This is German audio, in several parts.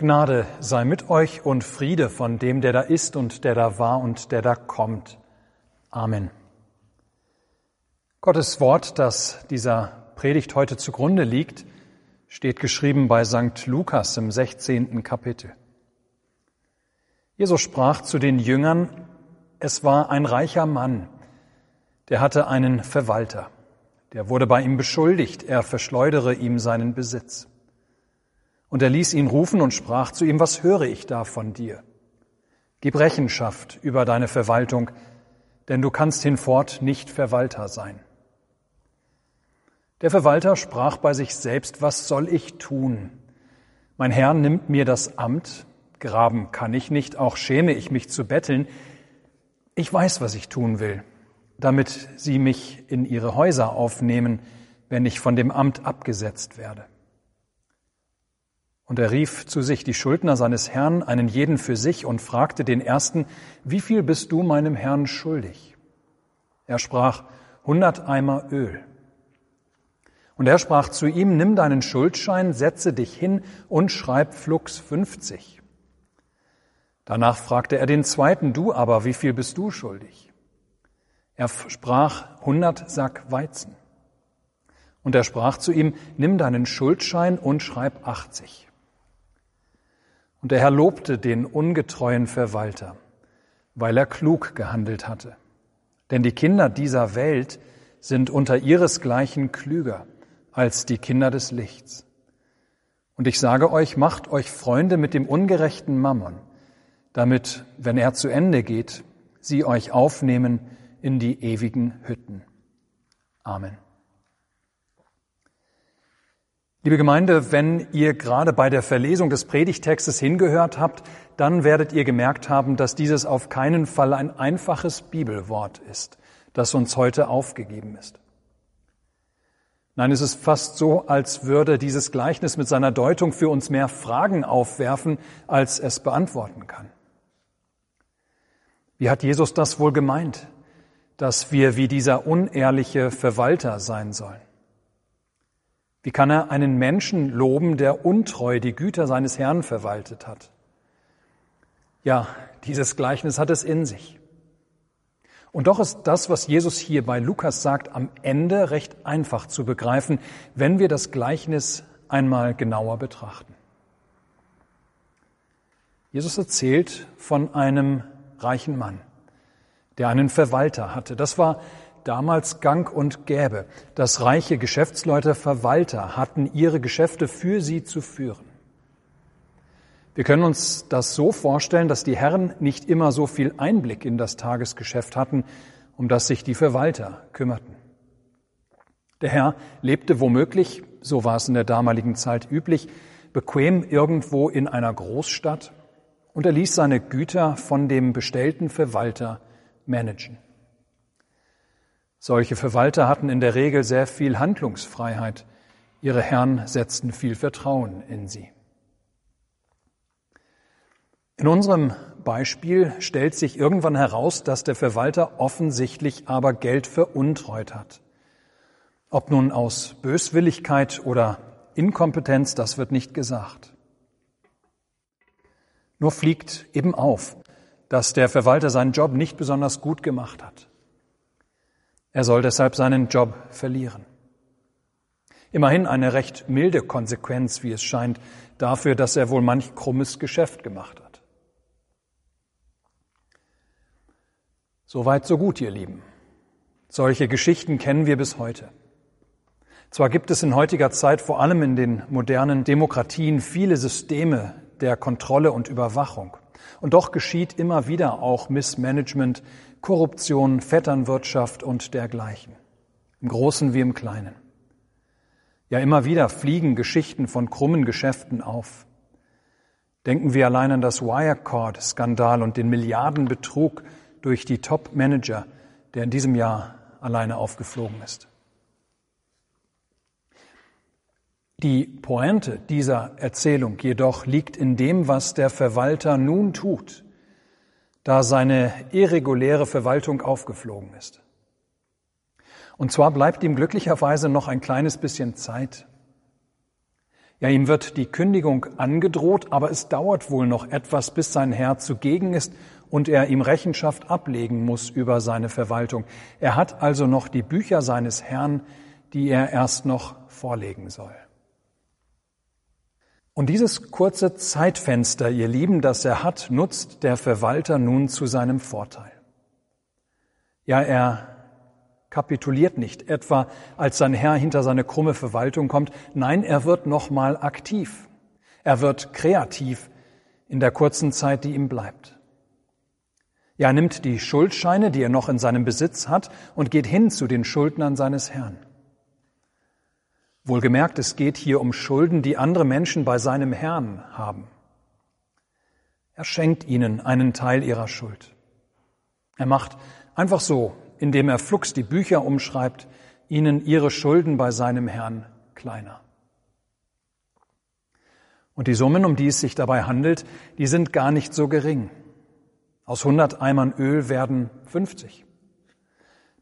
Gnade sei mit euch und Friede von dem, der da ist und der da war und der da kommt. Amen. Gottes Wort, das dieser Predigt heute zugrunde liegt, steht geschrieben bei St. Lukas im 16. Kapitel. Jesus sprach zu den Jüngern, es war ein reicher Mann, der hatte einen Verwalter, der wurde bei ihm beschuldigt, er verschleudere ihm seinen Besitz. Und er ließ ihn rufen und sprach zu ihm, was höre ich da von dir? Gib Rechenschaft über deine Verwaltung, denn du kannst hinfort nicht Verwalter sein. Der Verwalter sprach bei sich selbst, was soll ich tun? Mein Herr nimmt mir das Amt, graben kann ich nicht, auch schäme ich mich zu betteln. Ich weiß, was ich tun will, damit sie mich in ihre Häuser aufnehmen, wenn ich von dem Amt abgesetzt werde. Und er rief zu sich die Schuldner seines Herrn, einen jeden für sich, und fragte den ersten, wie viel bist du meinem Herrn schuldig? Er sprach, hundert Eimer Öl. Und er sprach zu ihm, nimm deinen Schuldschein, setze dich hin und schreib flugs fünfzig. Danach fragte er den zweiten, du aber, wie viel bist du schuldig? Er sprach, hundert Sack Weizen. Und er sprach zu ihm, nimm deinen Schuldschein und schreib achtzig. Und der Herr lobte den ungetreuen Verwalter, weil er klug gehandelt hatte. Denn die Kinder dieser Welt sind unter ihresgleichen klüger als die Kinder des Lichts. Und ich sage euch, macht euch Freunde mit dem ungerechten Mammon, damit, wenn er zu Ende geht, sie euch aufnehmen in die ewigen Hütten. Amen. Liebe Gemeinde, wenn ihr gerade bei der Verlesung des Predigtextes hingehört habt, dann werdet ihr gemerkt haben, dass dieses auf keinen Fall ein einfaches Bibelwort ist, das uns heute aufgegeben ist. Nein, es ist fast so, als würde dieses Gleichnis mit seiner Deutung für uns mehr Fragen aufwerfen, als es beantworten kann. Wie hat Jesus das wohl gemeint, dass wir wie dieser unehrliche Verwalter sein sollen? Wie kann er einen Menschen loben, der untreu die Güter seines Herrn verwaltet hat? Ja, dieses Gleichnis hat es in sich. Und doch ist das, was Jesus hier bei Lukas sagt, am Ende recht einfach zu begreifen, wenn wir das Gleichnis einmal genauer betrachten. Jesus erzählt von einem reichen Mann, der einen Verwalter hatte. Das war damals gang und gäbe, dass reiche Geschäftsleute Verwalter hatten, ihre Geschäfte für sie zu führen. Wir können uns das so vorstellen, dass die Herren nicht immer so viel Einblick in das Tagesgeschäft hatten, um das sich die Verwalter kümmerten. Der Herr lebte womöglich, so war es in der damaligen Zeit üblich, bequem irgendwo in einer Großstadt und er ließ seine Güter von dem bestellten Verwalter managen. Solche Verwalter hatten in der Regel sehr viel Handlungsfreiheit. Ihre Herren setzten viel Vertrauen in sie. In unserem Beispiel stellt sich irgendwann heraus, dass der Verwalter offensichtlich aber Geld veruntreut hat. Ob nun aus Böswilligkeit oder Inkompetenz, das wird nicht gesagt. Nur fliegt eben auf, dass der Verwalter seinen Job nicht besonders gut gemacht hat. Er soll deshalb seinen Job verlieren. Immerhin eine recht milde Konsequenz, wie es scheint, dafür, dass er wohl manch krummes Geschäft gemacht hat. Soweit, so gut, ihr Lieben. Solche Geschichten kennen wir bis heute. Zwar gibt es in heutiger Zeit vor allem in den modernen Demokratien viele Systeme der Kontrolle und Überwachung. Und doch geschieht immer wieder auch Missmanagement, Korruption, Vetternwirtschaft und dergleichen. Im Großen wie im Kleinen. Ja, immer wieder fliegen Geschichten von krummen Geschäften auf. Denken wir allein an das Wirecard-Skandal und den Milliardenbetrug durch die Top-Manager, der in diesem Jahr alleine aufgeflogen ist. Die Pointe dieser Erzählung jedoch liegt in dem, was der Verwalter nun tut, da seine irreguläre Verwaltung aufgeflogen ist. Und zwar bleibt ihm glücklicherweise noch ein kleines bisschen Zeit. Ja, ihm wird die Kündigung angedroht, aber es dauert wohl noch etwas, bis sein Herr zugegen ist und er ihm Rechenschaft ablegen muss über seine Verwaltung. Er hat also noch die Bücher seines Herrn, die er erst noch vorlegen soll. Und dieses kurze Zeitfenster, ihr Lieben, das er hat, nutzt der Verwalter nun zu seinem Vorteil. Ja, er kapituliert nicht, etwa als sein Herr hinter seine krumme Verwaltung kommt. Nein, er wird nochmal aktiv. Er wird kreativ in der kurzen Zeit, die ihm bleibt. Ja, er nimmt die Schuldscheine, die er noch in seinem Besitz hat, und geht hin zu den Schuldnern seines Herrn. Wohlgemerkt, es geht hier um Schulden, die andere Menschen bei seinem Herrn haben. Er schenkt ihnen einen Teil ihrer Schuld. Er macht einfach so, indem er flugs die Bücher umschreibt, ihnen ihre Schulden bei seinem Herrn kleiner. Und die Summen, um die es sich dabei handelt, die sind gar nicht so gering. Aus 100 Eimern Öl werden 50.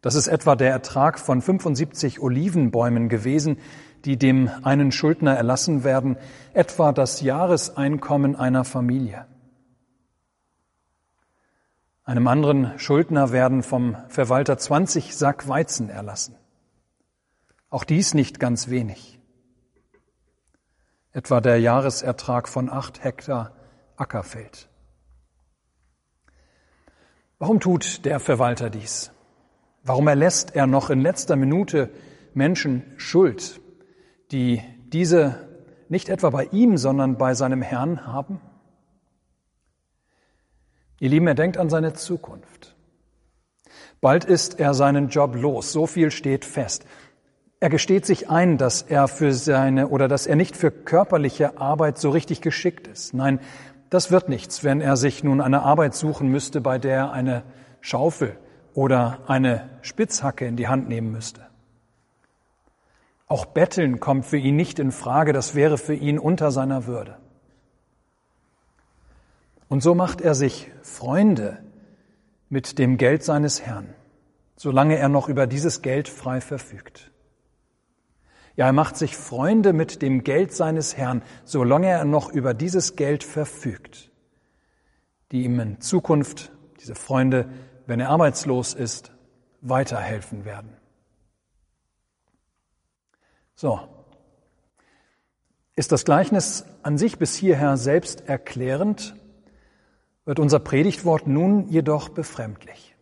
Das ist etwa der Ertrag von 75 Olivenbäumen gewesen, die dem einen Schuldner erlassen werden, etwa das Jahreseinkommen einer Familie. Einem anderen Schuldner werden vom Verwalter 20 Sack Weizen erlassen. Auch dies nicht ganz wenig. Etwa der Jahresertrag von acht Hektar Ackerfeld. Warum tut der Verwalter dies? Warum erlässt er noch in letzter Minute Menschen Schuld, die diese nicht etwa bei ihm, sondern bei seinem Herrn haben? Ihr Lieben, er denkt an seine Zukunft. Bald ist er seinen Job los, so viel steht fest. Er gesteht sich ein, dass er für seine oder dass er nicht für körperliche Arbeit so richtig geschickt ist. Nein, das wird nichts, wenn er sich nun eine Arbeit suchen müsste, bei der er eine Schaufel oder eine Spitzhacke in die Hand nehmen müsste. Auch Betteln kommt für ihn nicht in Frage, das wäre für ihn unter seiner Würde. Und so macht er sich Freunde mit dem Geld seines Herrn, solange er noch über dieses Geld frei verfügt. Ja, er macht sich Freunde mit dem Geld seines Herrn, solange er noch über dieses Geld verfügt, die ihm in Zukunft, diese Freunde, wenn er arbeitslos ist, weiterhelfen werden. So. Ist das Gleichnis an sich bis hierher selbst erklärend? wird unser Predigtwort nun jedoch befremdlich.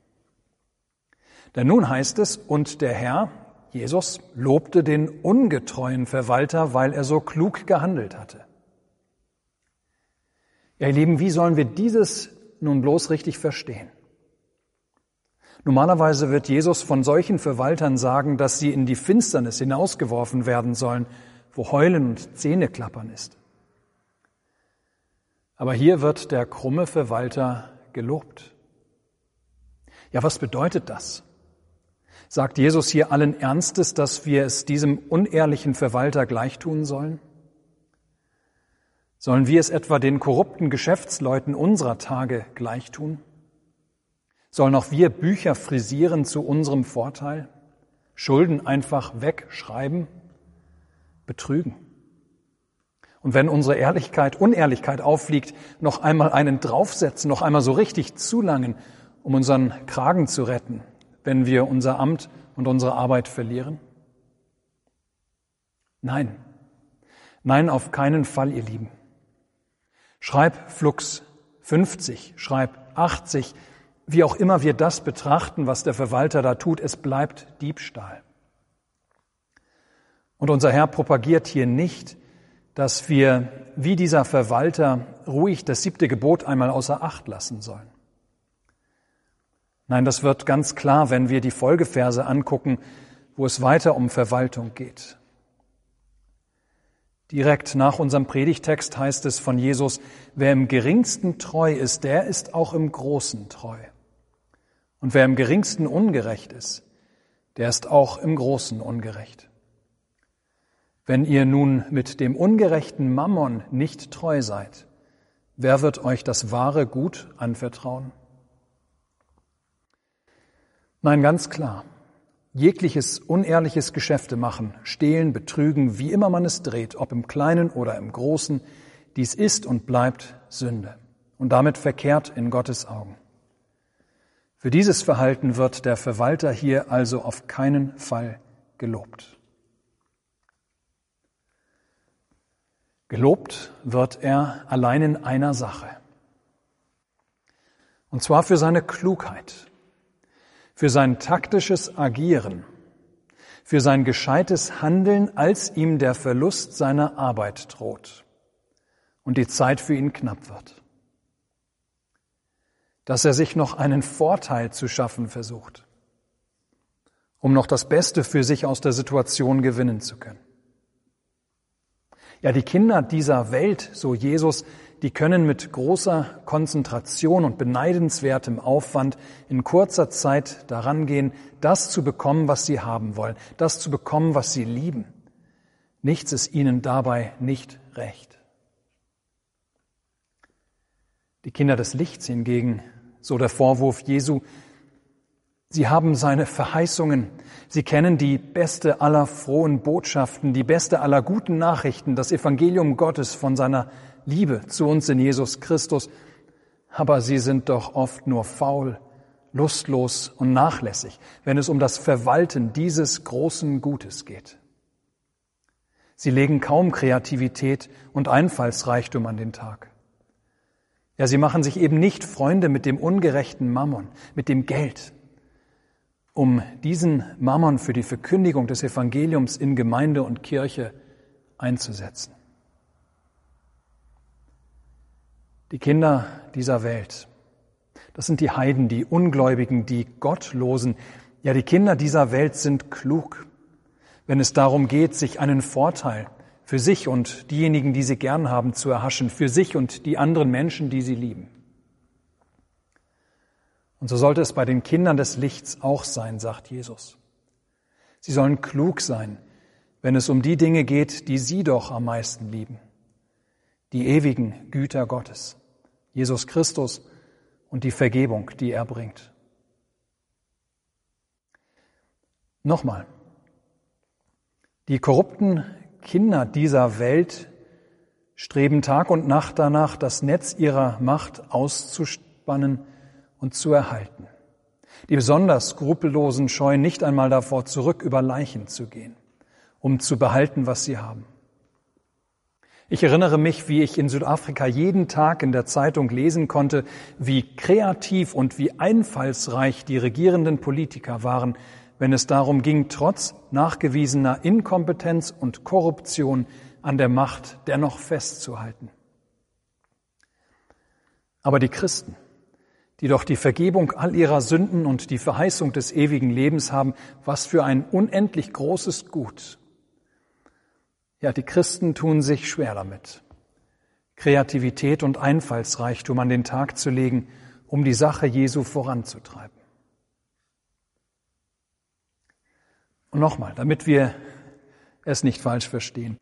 Denn nun heißt es, und der Herr, Jesus, lobte den ungetreuen Verwalter, weil er so klug gehandelt hatte. Ja, ihr Lieben, wie sollen wir dieses nun bloß richtig verstehen? Normalerweise wird Jesus von solchen Verwaltern sagen, dass sie in die Finsternis hinausgeworfen werden sollen, wo Heulen und Zähneklappern ist. Aber hier wird der krumme Verwalter gelobt. Ja, was bedeutet das? Sagt Jesus hier allen Ernstes, dass wir es diesem unehrlichen Verwalter gleich tun sollen? Sollen wir es etwa den korrupten Geschäftsleuten unserer Tage gleich tun? Sollen auch wir Bücher frisieren zu unserem Vorteil? Schulden einfach wegschreiben? Betrügen? Und wenn unsere Ehrlichkeit, Unehrlichkeit auffliegt, noch einmal einen draufsetzen, noch einmal so richtig zulangen, um unseren Kragen zu retten, wenn wir unser Amt und unsere Arbeit verlieren? Nein. Nein, auf keinen Fall, ihr Lieben. Schreib Flux 50, schreib 80, wie auch immer wir das betrachten, was der Verwalter da tut, es bleibt Diebstahl. Und unser Herr propagiert hier nicht, dass wir, wie dieser Verwalter, ruhig das siebte Gebot einmal außer Acht lassen sollen. Nein, das wird ganz klar, wenn wir die Folgeverse angucken, wo es weiter um Verwaltung geht. Direkt nach unserem Predigtext heißt es von Jesus, wer im geringsten treu ist, der ist auch im Großen treu. Und wer im geringsten ungerecht ist, der ist auch im Großen ungerecht. Wenn ihr nun mit dem ungerechten Mammon nicht treu seid, wer wird euch das wahre Gut anvertrauen? Nein, ganz klar. jegliches unehrliches Geschäfte machen, stehlen, betrügen, wie immer man es dreht, ob im Kleinen oder im Großen, dies ist und bleibt Sünde und damit verkehrt in Gottes Augen. Für dieses Verhalten wird der Verwalter hier also auf keinen Fall gelobt. Gelobt wird er allein in einer Sache. Und zwar für seine Klugheit, für sein taktisches Agieren, für sein gescheites Handeln, als ihm der Verlust seiner Arbeit droht und die Zeit für ihn knapp wird. Dass er sich noch einen Vorteil zu schaffen versucht, um noch das Beste für sich aus der Situation gewinnen zu können. Ja, die Kinder dieser Welt, so Jesus, die können mit großer Konzentration und beneidenswertem Aufwand in kurzer Zeit daran gehen, das zu bekommen, was sie haben wollen, das zu bekommen, was sie lieben. Nichts ist ihnen dabei nicht recht. Die Kinder des Lichts hingegen, so der Vorwurf Jesu, Sie haben seine Verheißungen. Sie kennen die beste aller frohen Botschaften, die beste aller guten Nachrichten, das Evangelium Gottes von seiner Liebe zu uns in Jesus Christus. Aber sie sind doch oft nur faul, lustlos und nachlässig, wenn es um das Verwalten dieses großen Gutes geht. Sie legen kaum Kreativität und Einfallsreichtum an den Tag. Ja, sie machen sich eben nicht Freunde mit dem ungerechten Mammon, mit dem Geld, um diesen Mammon für die Verkündigung des Evangeliums in Gemeinde und Kirche einzusetzen. Die Kinder dieser Welt, das sind die Heiden, die Ungläubigen, die Gottlosen. Ja, die Kinder dieser Welt sind klug, wenn es darum geht, sich einen Vorteil für sich und diejenigen, die sie gern haben, zu erhaschen, für sich und die anderen Menschen, die sie lieben. Und so sollte es bei den Kindern des Lichts auch sein, sagt Jesus. Sie sollen klug sein, wenn es um die Dinge geht, die sie doch am meisten lieben. Die ewigen Güter Gottes, Jesus Christus und die Vergebung, die er bringt. Nochmal. Die korrupten Kinder dieser Welt streben Tag und Nacht danach, das Netz ihrer Macht auszuspannen, und zu erhalten. Die besonders Skrupellosen scheuen nicht einmal davor zurück, über Leichen zu gehen, um zu behalten, was sie haben. Ich erinnere mich, wie ich in Südafrika jeden Tag in der Zeitung lesen konnte, wie kreativ und wie einfallsreich die regierenden Politiker waren, wenn es darum ging, trotz nachgewiesener Inkompetenz und Korruption an der Macht dennoch festzuhalten. Aber die Christen, die doch die Vergebung all ihrer Sünden und die Verheißung des ewigen Lebens haben, was für ein unendlich großes Gut. Ja, die Christen tun sich schwer damit, Kreativität und Einfallsreichtum an den Tag zu legen, um die Sache Jesu voranzutreiben. Und nochmal, damit wir es nicht falsch verstehen.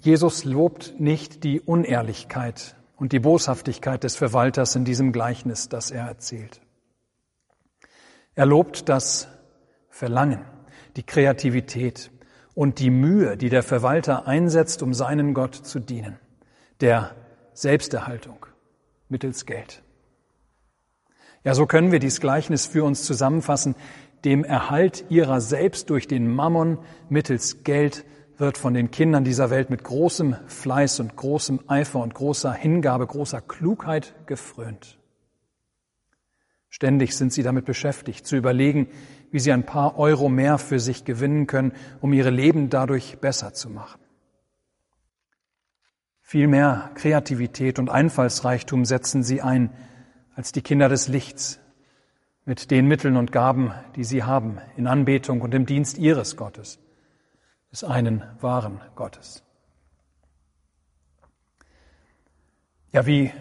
Jesus lobt nicht die Unehrlichkeit und die Boshaftigkeit des Verwalters in diesem Gleichnis, das er erzählt. Er lobt das Verlangen, die Kreativität und die Mühe, die der Verwalter einsetzt, um seinen Gott zu dienen, der Selbsterhaltung mittels Geld. Ja, so können wir dieses Gleichnis für uns zusammenfassen. Dem Erhalt ihrer selbst durch den Mammon mittels Geld wird von den Kindern dieser Welt mit großem Fleiß und großem Eifer und großer Hingabe, großer Klugheit gefrönt. Ständig sind sie damit beschäftigt, zu überlegen, wie sie ein paar Euro mehr für sich gewinnen können, um ihre Leben dadurch besser zu machen. Viel mehr Kreativität und Einfallsreichtum setzen sie ein als die Kinder des Lichts mit den Mitteln und Gaben, die sie haben, in Anbetung und im Dienst ihres Gottes des einen wahren Gottes. Ja, wie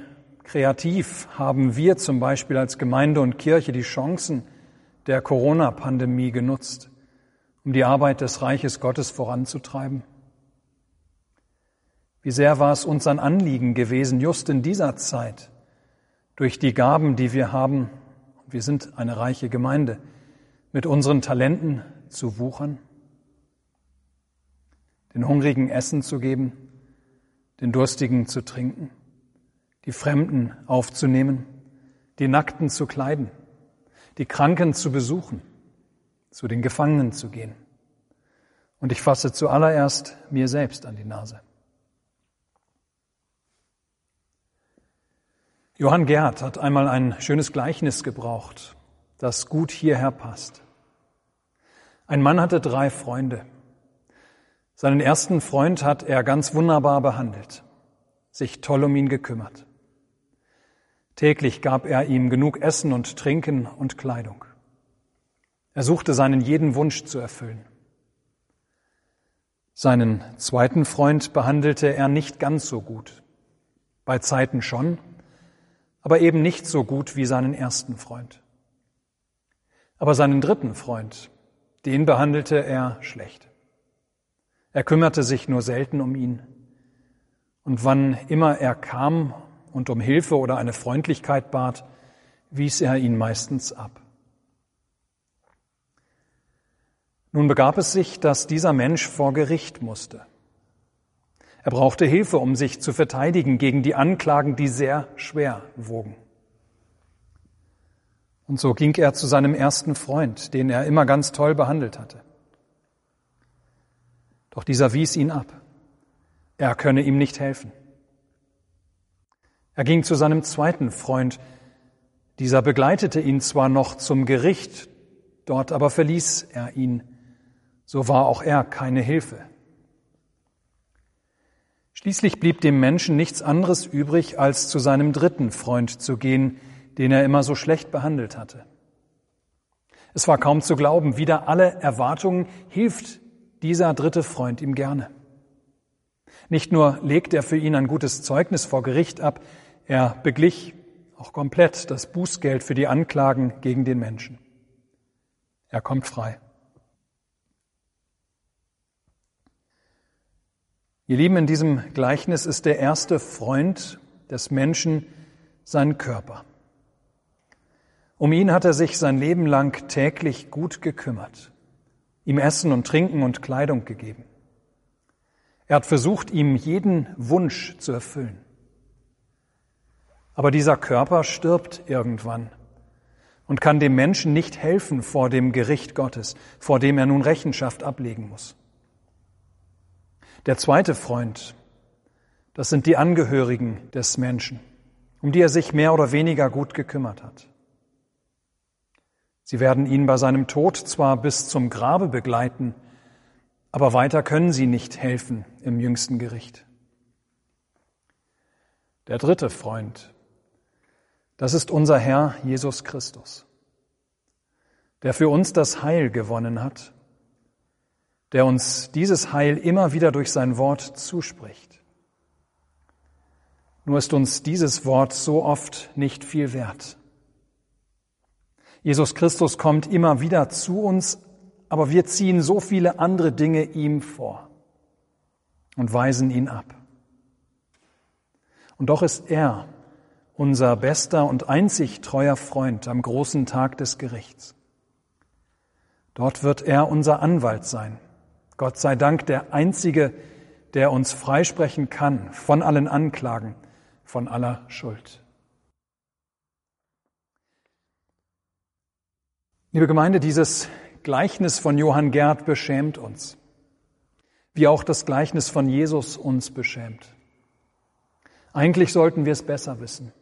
kreativ haben wir zum Beispiel als Gemeinde und Kirche die Chancen der Corona-Pandemie genutzt, um die Arbeit des Reiches Gottes voranzutreiben? Wie sehr war es uns ein Anliegen gewesen, just in dieser Zeit, durch die Gaben, die wir haben, wir sind eine reiche Gemeinde, mit unseren Talenten zu wuchern? Den Hungrigen Essen zu geben, den Durstigen zu trinken, die Fremden aufzunehmen, die Nackten zu kleiden, die Kranken zu besuchen, zu den Gefangenen zu gehen. Und ich fasse zuallererst mir selbst an die Nase. Johann Gerd hat einmal ein schönes Gleichnis gebraucht, das gut hierher passt. Ein Mann hatte drei Freunde. Seinen ersten Freund hat er ganz wunderbar behandelt, sich toll um ihn gekümmert. Täglich gab er ihm genug Essen und Trinken und Kleidung. Er suchte seinen jeden Wunsch zu erfüllen. Seinen zweiten Freund behandelte er nicht ganz so gut. Bei Zeiten schon, aber eben nicht so gut wie seinen ersten Freund. Aber seinen dritten Freund, den behandelte er schlecht. Er kümmerte sich nur selten um ihn. Und wann immer er kam und um Hilfe oder eine Freundlichkeit bat, wies er ihn meistens ab. Nun begab es sich, dass dieser Mensch vor Gericht musste. Er brauchte Hilfe, um sich zu verteidigen gegen die Anklagen, die sehr schwer wogen. Und so ging er zu seinem ersten Freund, den er immer ganz toll behandelt hatte. Doch dieser wies ihn ab. Er könne ihm nicht helfen. Er ging zu seinem zweiten Freund. Dieser begleitete ihn zwar noch zum Gericht, dort aber verließ er ihn. So war auch er keine Hilfe. Schließlich blieb dem Menschen nichts anderes übrig, als zu seinem dritten Freund zu gehen, den er immer so schlecht behandelt hatte. Es war kaum zu glauben, wieder alle Erwartungen hilft dieser dritte Freund ihm gerne. Nicht nur legt er für ihn ein gutes Zeugnis vor Gericht ab, er beglich auch komplett das Bußgeld für die Anklagen gegen den Menschen. Er kommt frei. Ihr Lieben, in diesem Gleichnis ist der erste Freund des Menschen sein Körper. Um ihn hat er sich sein Leben lang täglich gut gekümmert, ihm Essen und Trinken und Kleidung gegeben. Er hat versucht, ihm jeden Wunsch zu erfüllen. Aber dieser Körper stirbt irgendwann und kann dem Menschen nicht helfen vor dem Gericht Gottes, vor dem er nun Rechenschaft ablegen muss. Der zweite Freund, das sind die Angehörigen des Menschen, um die er sich mehr oder weniger gut gekümmert hat. Sie werden ihn bei seinem Tod zwar bis zum Grabe begleiten, aber weiter können sie nicht helfen im jüngsten Gericht. Der dritte Freund, das ist unser Herr Jesus Christus, der für uns das Heil gewonnen hat, der uns dieses Heil immer wieder durch sein Wort zuspricht. Nur ist uns dieses Wort so oft nicht viel wert. Jesus Christus kommt immer wieder zu uns aber wir ziehen so viele andere Dinge ihm vor und weisen ihn ab. Und doch ist er unser bester und einzig treuer Freund am großen Tag des Gerichts. Dort wird er unser Anwalt sein. Gott sei Dank der Einzige, der uns freisprechen kann von allen Anklagen, von aller Schuld. Liebe Gemeinde, dieses Gleichnis von Johann Gerd beschämt uns, wie auch das Gleichnis von Jesus uns beschämt. Eigentlich sollten wir es besser wissen.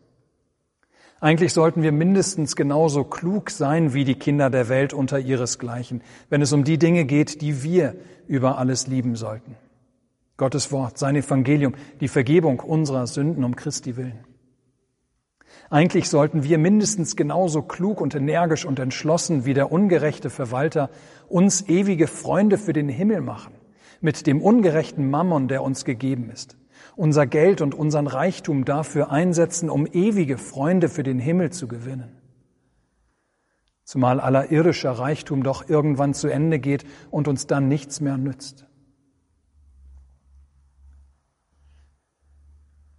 Eigentlich sollten wir mindestens genauso klug sein wie die Kinder der Welt unter ihresgleichen, wenn es um die Dinge geht, die wir über alles lieben sollten. Gottes Wort, sein Evangelium, die Vergebung unserer Sünden um Christi willen. Eigentlich sollten wir mindestens genauso klug und energisch und entschlossen wie der ungerechte Verwalter uns ewige Freunde für den Himmel machen, mit dem ungerechten Mammon, der uns gegeben ist. Unser Geld und unseren Reichtum dafür einsetzen, um ewige Freunde für den Himmel zu gewinnen. Zumal aller irdischer Reichtum doch irgendwann zu Ende geht und uns dann nichts mehr nützt.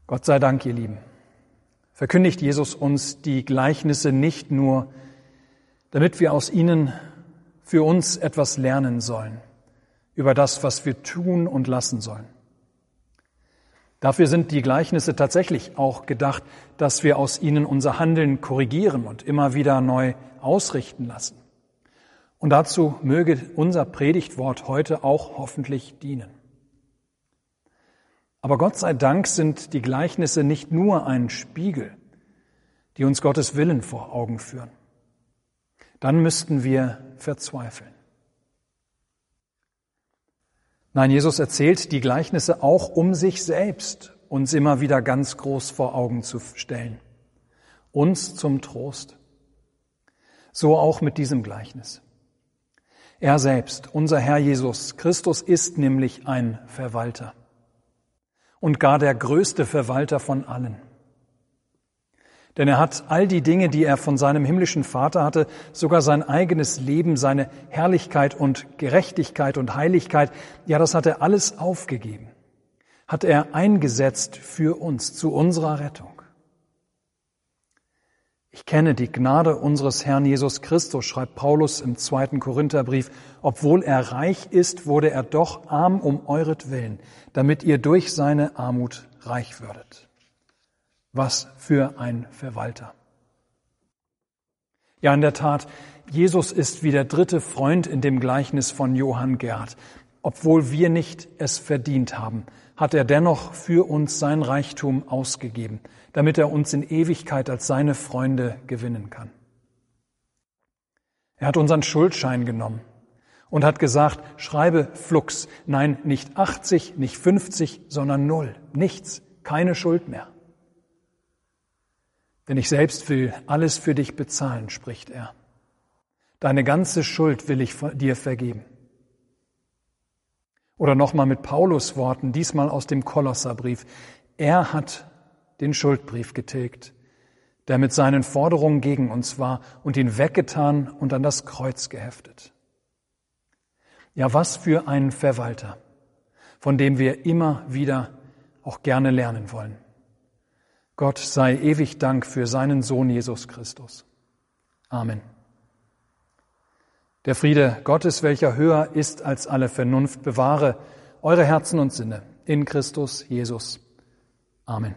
Gott sei Dank, ihr Lieben verkündigt Jesus uns die Gleichnisse nicht nur, damit wir aus ihnen für uns etwas lernen sollen über das, was wir tun und lassen sollen. Dafür sind die Gleichnisse tatsächlich auch gedacht, dass wir aus ihnen unser Handeln korrigieren und immer wieder neu ausrichten lassen. Und dazu möge unser Predigtwort heute auch hoffentlich dienen. Aber Gott sei Dank sind die Gleichnisse nicht nur ein Spiegel, die uns Gottes Willen vor Augen führen. Dann müssten wir verzweifeln. Nein, Jesus erzählt die Gleichnisse auch, um sich selbst uns immer wieder ganz groß vor Augen zu stellen. Uns zum Trost. So auch mit diesem Gleichnis. Er selbst, unser Herr Jesus Christus, ist nämlich ein Verwalter und gar der größte Verwalter von allen. Denn er hat all die Dinge, die er von seinem himmlischen Vater hatte, sogar sein eigenes Leben, seine Herrlichkeit und Gerechtigkeit und Heiligkeit, ja, das hat er alles aufgegeben, hat er eingesetzt für uns, zu unserer Rettung. Ich kenne die Gnade unseres Herrn Jesus Christus, schreibt Paulus im zweiten Korintherbrief. Obwohl er reich ist, wurde er doch arm um euretwillen, damit ihr durch seine Armut reich würdet. Was für ein Verwalter. Ja, in der Tat, Jesus ist wie der dritte Freund in dem Gleichnis von Johann Gerd. Obwohl wir nicht es verdient haben, hat er dennoch für uns sein Reichtum ausgegeben, damit er uns in Ewigkeit als seine Freunde gewinnen kann. Er hat unseren Schuldschein genommen und hat gesagt, schreibe Flux, nein, nicht 80, nicht 50, sondern null, nichts, keine Schuld mehr. Denn ich selbst will alles für dich bezahlen, spricht er. Deine ganze Schuld will ich dir vergeben. Oder nochmal mit Paulus Worten, diesmal aus dem Kolosserbrief. Er hat den Schuldbrief getilgt, der mit seinen Forderungen gegen uns war und ihn weggetan und an das Kreuz geheftet. Ja, was für ein Verwalter, von dem wir immer wieder auch gerne lernen wollen. Gott sei ewig Dank für seinen Sohn Jesus Christus. Amen. Der Friede Gottes, welcher höher ist als alle Vernunft, bewahre eure Herzen und Sinne in Christus Jesus. Amen.